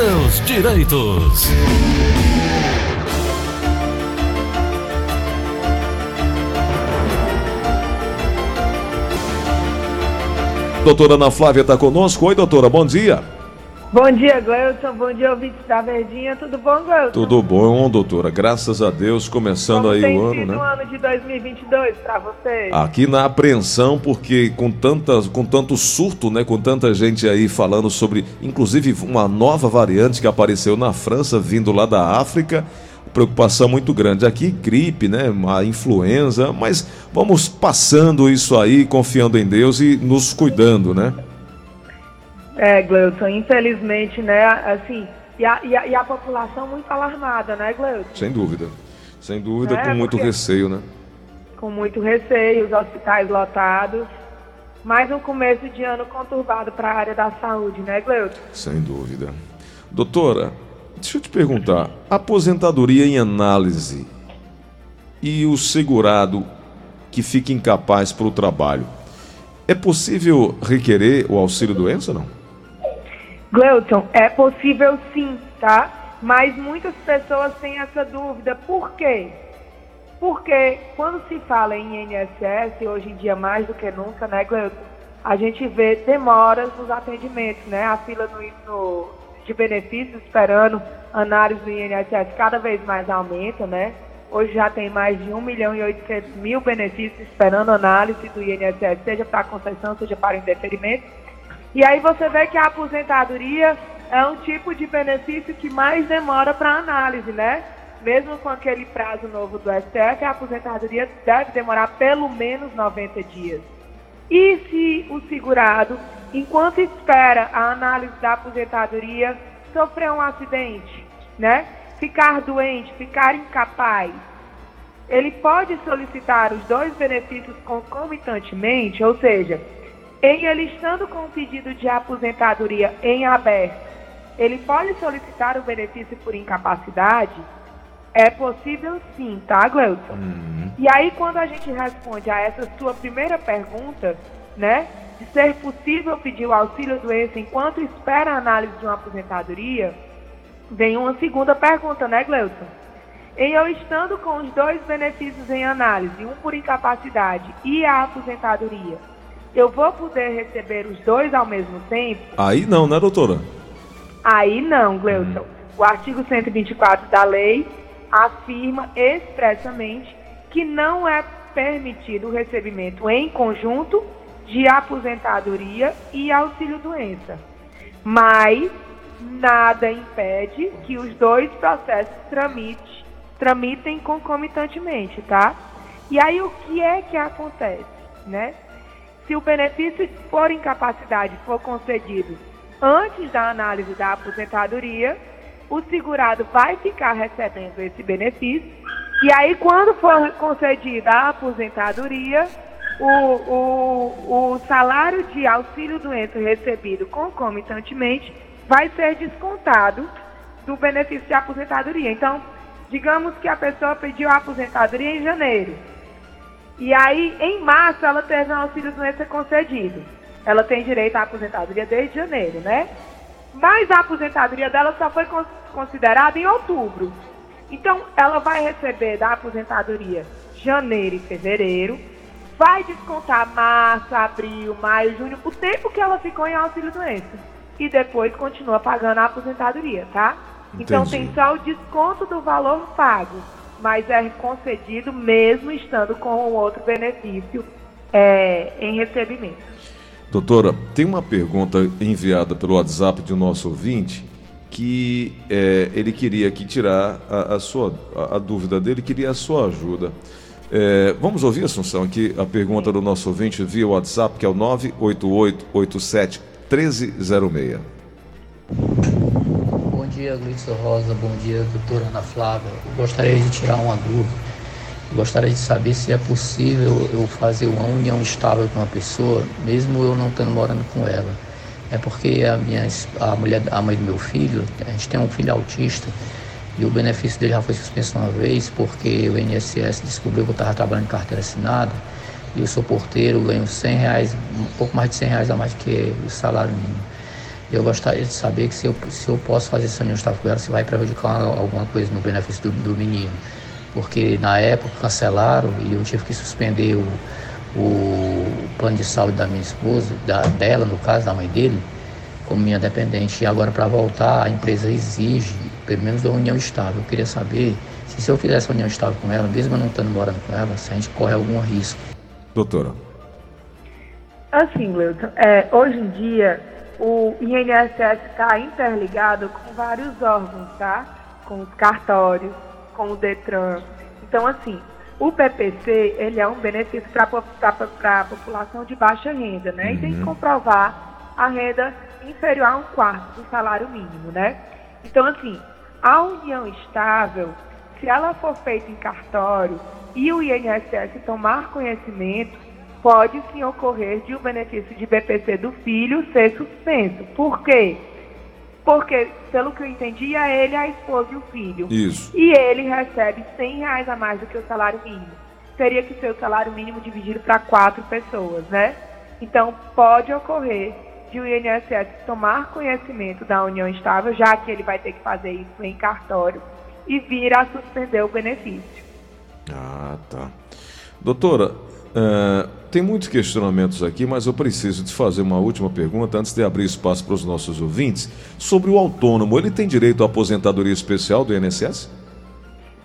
seus direitos. Doutora Ana Flávia está conosco. Oi, doutora, bom dia. Bom dia, Gleuton. Bom dia, ouvintes da Verdinha. Tudo bom, Gleuton? Tudo bom, doutora. Graças a Deus, começando Como aí o ano, né? o ano de 2022 para vocês? Aqui na apreensão, porque com, tantas, com tanto surto, né, com tanta gente aí falando sobre, inclusive, uma nova variante que apareceu na França, vindo lá da África, preocupação muito grande. Aqui, gripe, né, uma influenza, mas vamos passando isso aí, confiando em Deus e nos cuidando, né? É, Gleuton, infelizmente, né, assim, e a, e a, e a população muito alarmada, né, Gleuton? Sem dúvida. Sem dúvida, É, com muito receio, né? Com muito receio, os hospitais lotados. Mais um começo de ano conturbado para a área da saúde, né, Gleuton? Sem dúvida. Doutora, deixa eu te perguntar: aposentadoria em análise e o segurado que fica incapaz para o trabalho, é possível requerer o auxílio doença ou não? Gleuton, é possível sim, tá? Mas muitas pessoas têm essa dúvida. Por quê? Porque quando se fala em INSS, hoje em dia mais do que nunca, né, Gleuton? A gente vê demoras nos atendimentos, né? A fila no, no- de benefícios esperando análise do INSS cada vez mais aumenta, né? Hoje já tem mais de 1 milhão e 800 mil benefícios esperando análise do INSS, seja para concessão, seja para indeferimento. E aí você vê que a aposentadoria é um tipo de benefício que mais demora para análise, né? Mesmo com aquele prazo novo do STF, a aposentadoria deve demorar pelo menos 90 dias. E se o segurado, enquanto espera a análise da aposentadoria, sofrer um acidente, né? Ficar doente, ficar incapaz, ele pode solicitar os dois benefícios concomitantemente, ou seja, em ele estando com o pedido de aposentadoria em aberto, ele pode solicitar o benefício por incapacidade? É possível sim, tá, Gleuton? E aí, quando a gente responde a essa sua primeira pergunta, né, de ser possível pedir o auxílio doença enquanto espera a análise de uma aposentadoria, vem uma segunda pergunta, né, Gleuton? Em eu estando com os dois benefícios em análise, um por incapacidade e a aposentadoria, eu vou poder receber os dois ao mesmo tempo? Aí não, né, doutora? Aí não, Gleuton. O artigo 124 da lei afirma expressamente que não é permitido o recebimento em conjunto de aposentadoria e auxílio-doença. Mas nada impede que os dois processos tramite, tramitem concomitantemente, tá? E aí o que é que acontece, né? Se o benefício por incapacidade for concedido antes da análise da aposentadoria, o segurado vai ficar recebendo esse benefício. E aí, quando for concedida a aposentadoria, o, o, o salário de auxílio-doença recebido concomitantemente vai ser descontado do benefício de aposentadoria. Então, digamos que a pessoa pediu a aposentadoria em janeiro. E aí, em março, ela teve um auxílio-doença concedido. Ela tem direito à aposentadoria desde janeiro, né? Mas a aposentadoria dela só foi con- considerada em outubro. Então, ela vai receber da aposentadoria janeiro e fevereiro, vai descontar março, abril, maio, junho, o tempo que ela ficou em auxílio-doença. E depois continua pagando a aposentadoria, tá? Então, Entendi. tem só o desconto do valor pago, mas é concedido mesmo estando com outro benefício é, em recebimento. Doutora, tem uma pergunta enviada pelo WhatsApp de um nosso ouvinte que é, ele queria aqui tirar a, a sua a, a dúvida dele, queria a sua ajuda. É, vamos ouvir, Assunção, aqui a pergunta do nosso ouvinte via WhatsApp, que é o 98887 1306. Dia, Glitson Rosa. Bom dia, doutora Ana Flávia. Gostaria de tirar uma dúvida. Gostaria de saber se é possível eu fazer uma união estável com uma pessoa, mesmo eu não estando morando com ela. É porque a minha a mulher, a mãe do meu filho, a gente tem um filho autista e o benefício dele já foi suspenso uma vez porque o INSS descobriu que eu estava trabalhando em carteira assinada e eu sou porteiro, ganho 100 reais, um pouco mais de 100 reais a mais que o salário mínimo. Eu gostaria de saber que se eu, se eu posso fazer essa união estável com ela, se vai prejudicar alguma coisa no benefício do, do menino. Porque na época cancelaram e eu tive que suspender o, o plano de saúde da minha esposa, da, dela, no caso, da mãe dele, como minha dependente. E agora, para voltar, a empresa exige, pelo menos, uma união estável. Eu queria saber se, se eu fizesse uma união estável com ela, mesmo eu não estando morando com ela, se a gente corre algum risco. Doutora. Assim, Gleuton, é, hoje em dia o INSS está interligado com vários órgãos, tá? Com os cartórios, com o DETRAN. Então, assim, o PPC, ele é um benefício para a população de baixa renda, né? E tem que uhum. comprovar a renda inferior a um quarto do salário mínimo, né? Então, assim, a união estável, se ela for feita em cartório e o INSS tomar conhecimento, pode sim ocorrer de o um benefício de BPC do filho ser suspenso. Por quê? Porque, pelo que eu entendi, é ele, a esposa e o filho. Isso. E ele recebe 100 reais a mais do que o salário mínimo. Teria que ser o salário mínimo dividido para quatro pessoas, né? Então, pode ocorrer de o INSS tomar conhecimento da união estável, já que ele vai ter que fazer isso em cartório, e vir a suspender o benefício. Ah, tá. Doutora, Uh, tem muitos questionamentos aqui, mas eu preciso te fazer uma última pergunta antes de abrir espaço para os nossos ouvintes. Sobre o autônomo, ele tem direito à aposentadoria especial do INSS?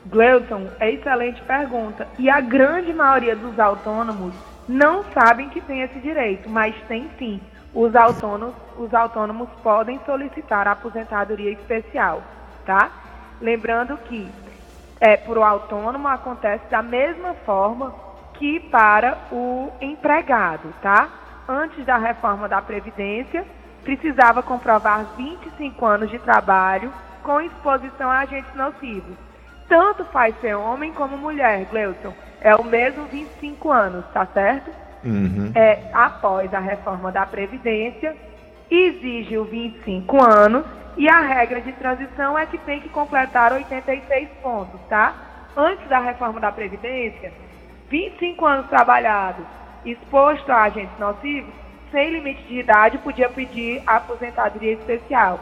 Gleuton, é excelente pergunta. E a grande maioria dos autônomos não sabem que tem esse direito, mas tem sim. Os autônomos, os autônomos podem solicitar a aposentadoria especial, tá? Lembrando que é, para o autônomo acontece da mesma forma que para o empregado, tá? Antes da reforma da Previdência, precisava comprovar 25 anos de trabalho com exposição a agentes nocivos. Tanto faz ser homem como mulher, Gleuton. É o mesmo 25 anos, tá certo? Uhum. É, após a reforma da Previdência, exige o 25 anos e a regra de transição é que tem que completar 86 pontos, tá? Antes da reforma da Previdência, 25 anos trabalhados, exposto a agentes nocivos, sem limite de idade, podia pedir aposentadoria especial.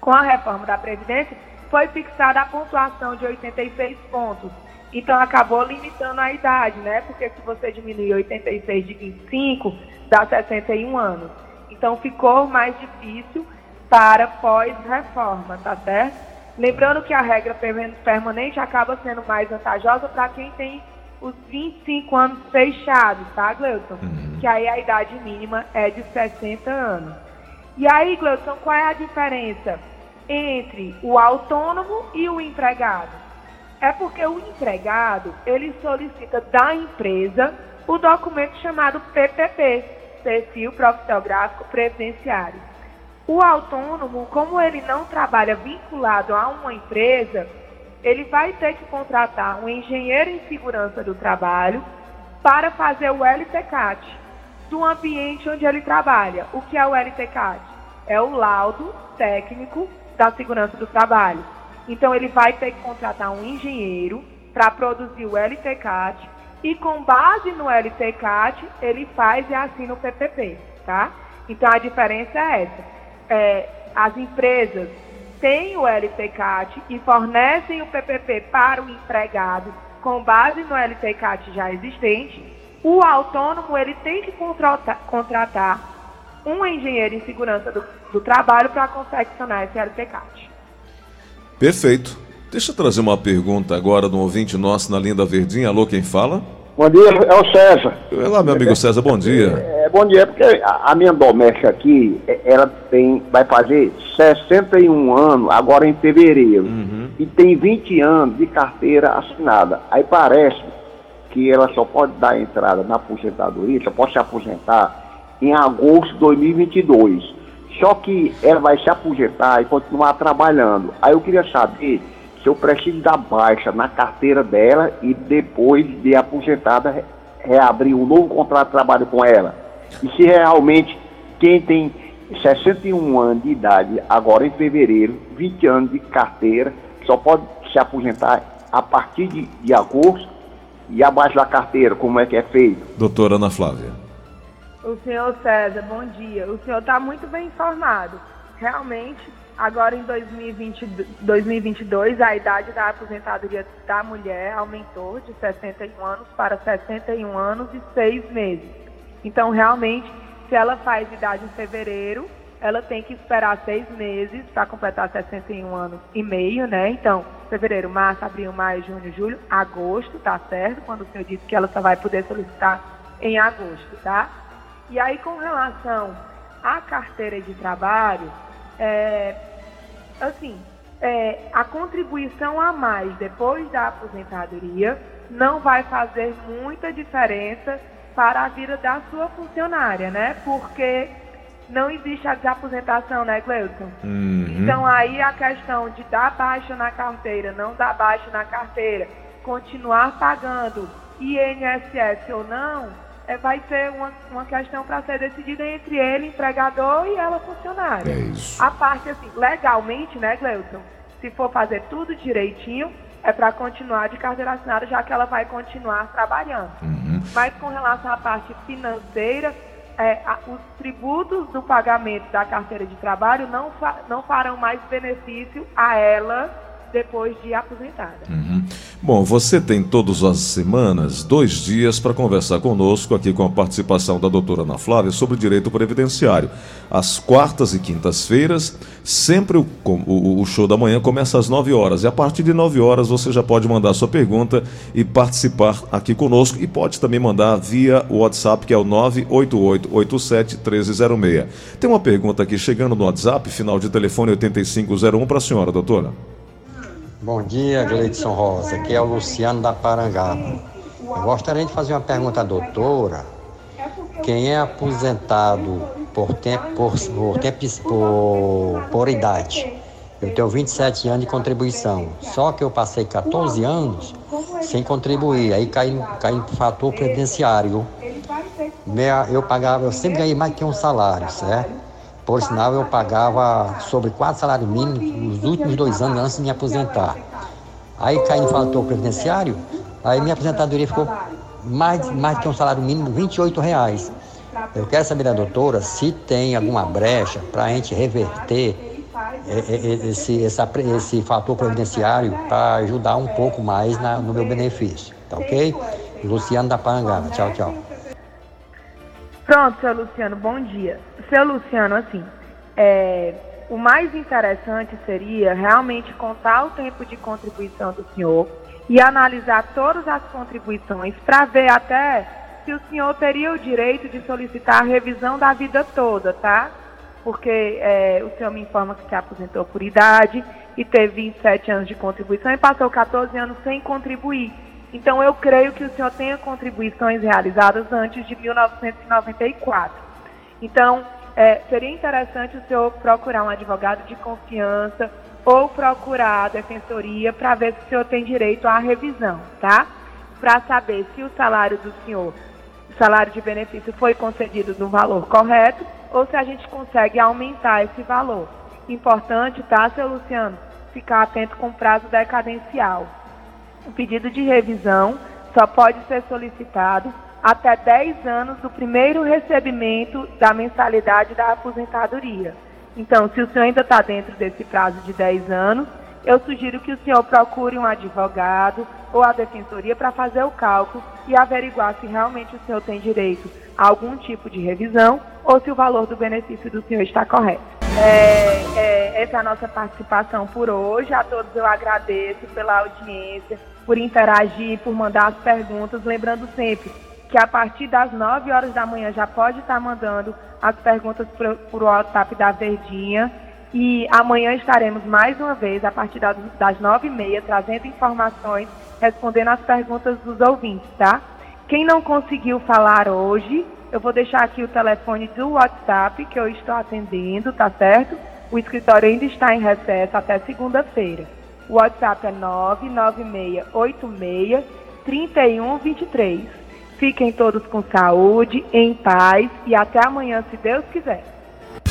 Com a reforma da Previdência, foi fixada a pontuação de 86 pontos. Então acabou limitando a idade, né? Porque se você diminuir 86 de 25, dá 61 anos. Então ficou mais difícil para pós-reforma, tá certo? Lembrando que a regra permanente acaba sendo mais vantajosa para quem tem os 25 anos fechados, tá, Gleuton? Uhum. Que aí a idade mínima é de 60 anos. E aí, Gleuton, qual é a diferença entre o autônomo e o empregado? É porque o empregado, ele solicita da empresa o documento chamado PPP, Perfil Profissional Gráfico Previdenciário. O autônomo, como ele não trabalha vinculado a uma empresa, ele vai ter que contratar um engenheiro em segurança do trabalho para fazer o LTCAT do ambiente onde ele trabalha. O que é o LTCAT? É o laudo técnico da segurança do trabalho. Então ele vai ter que contratar um engenheiro para produzir o LTCAT e com base no LTCAT ele faz e assina o PPP, tá? Então a diferença é essa. É, as empresas têm o LTCAT e fornecem o PPP para o empregado com base no LTCAT já existente, o autônomo ele tem que contratar, contratar um engenheiro em segurança do, do trabalho para confeccionar esse LTCAT. Perfeito. Deixa eu trazer uma pergunta agora de um ouvinte nosso na linda verdinha. Alô, quem fala? Bom dia, é o César. Olá, meu amigo César, bom dia. É, bom dia, porque a, a, minha doméstica aqui, é, ela tem, vai fazer 61 anos agora em fevereiro. Uhum. E tem 20 anos de carteira assinada. Aí parece que ela só pode dar entrada na aposentadoria, só pode se aposentar em agosto de 2022. Só que ela vai se aposentar e continuar trabalhando. Aí eu queria saber se eu preciso dar baixa na carteira dela e depois de aposentada reabrir um novo contrato de trabalho com ela. E se realmente quem tem 61 anos de idade, agora em fevereiro, 20 anos de carteira, só pode se aposentar a partir de, de agosto e abaixo da carteira, como é que é feito? Doutora Ana Flávia. O senhor César, bom dia. O senhor está muito bem informado. realmente, agora em 2020, 2022, a idade da aposentadoria da mulher aumentou de 61 anos para 61 anos e 6 meses. Então, realmente, se ela faz idade em fevereiro, ela tem que esperar seis meses para completar 61 anos e meio, né? Então, fevereiro, março, abril, maio, junho, julho, agosto, tá certo? Quando o senhor disse que ela só vai poder solicitar em agosto, tá? E aí, com relação à carteira de trabalho, é, assim, é, a contribuição a mais depois da aposentadoria não vai fazer muita diferença para a vida da sua funcionária, né? Porque não existe a desaposentação, né, Gleuton? Uhum. Então aí a questão de dar baixa na carteira, não dar baixa na carteira, continuar pagando INSS ou não, é, vai ser uma, uma questão para ser decidida entre ele, empregador, e ela, funcionária. É isso. A parte, assim, legalmente, né, Gleuton? Se for fazer tudo direitinho, é para continuar de carteira assinada, já que ela vai continuar trabalhando. Uhum. Mas com relação à parte financeira, é, a, os tributos do pagamento da carteira de trabalho não, fa, não farão mais benefício a ela depois de aposentada. Uhum. Bom, você tem todas as semanas dois dias para conversar conosco aqui com a participação da doutora Ana Flávia sobre direito previdenciário. Às quartas e quintas-feiras, sempre o, o, o, show da manhã começa às 9 horas. E a partir de 9 horas você já pode mandar sua pergunta e participar aqui conosco. E pode também mandar via WhatsApp, que é o 988871306. Tem uma pergunta aqui chegando no WhatsApp, final de telefone 8501 para a senhora, doutora. Bom dia, Gleidson Rosa. Aqui é o Luciano da Parangaba. Eu gostaria de fazer uma pergunta à doutora. Quem é aposentado por tempo, por, tempo, por, por idade? Eu tenho 27 anos de contribuição. Só que eu passei 14 anos sem contribuir. Aí cai, cai no fator previdenciário. Eu pagava, eu sempre ganhei mais que um salário, certo? Por sinal, eu pagava sobre quatro salários mínimos nos últimos dois anos antes de me aposentar. Aí caí no fator previdenciário, aí minha aposentadoria ficou mais, mais que um salário mínimo, 28 reais. Eu quero saber da doutora se tem alguma brecha para a gente reverter esse, essa, esse fator previdenciário para ajudar um pouco mais na, no meu benefício. Tá ok? Luciano da Parangaba. Tchau, tchau. Pronto, seu Luciano, bom dia. Seu Luciano, assim, é, o mais interessante seria realmente contar o tempo de contribuição do senhor e analisar todas as contribuições para ver até se o senhor teria o direito de solicitar a revisão da vida toda, tá? Porque é, o senhor me informa que se aposentou por idade e teve 27 anos de contribuição e passou 14 anos sem contribuir. Então, eu creio que o senhor tenha contribuições realizadas antes de 1994. Então, é, seria interessante o senhor procurar um advogado de confiança ou procurar a defensoria para ver se o senhor tem direito à revisão, tá? Para saber se o salário do senhor, o salário de benefício foi concedido no valor correto ou se a gente consegue aumentar esse valor. Importante, tá, seu Luciano? Ficar atento com o prazo decadencial. O pedido de revisão só pode ser solicitado até 10 anos do primeiro recebimento da mensalidade da aposentadoria. Então, se o senhor ainda está dentro desse prazo de 10 anos, eu sugiro que o senhor procure um advogado ou a defensoria para fazer o cálculo e averiguar se realmente o senhor tem direito a algum tipo de revisão ou se o valor do benefício do senhor está correto. É, é, essa é a nossa participação por hoje. A todos eu agradeço pela audiência por interagir, por mandar as perguntas. Lembrando sempre que a partir das 9 horas da manhã já pode estar mandando as perguntas por, WhatsApp da Verdinha. E amanhã estaremos mais uma vez, a partir das, das 9h30, trazendo informações, respondendo as perguntas dos ouvintes, tá? Quem não conseguiu falar hoje, eu vou deixar aqui o telefone do WhatsApp que eu estou atendendo, tá certo? O escritório ainda está em recesso até segunda-feira. O WhatsApp é 99686 3123. Fiquem todos com saúde, em paz e até amanhã, se Deus quiser.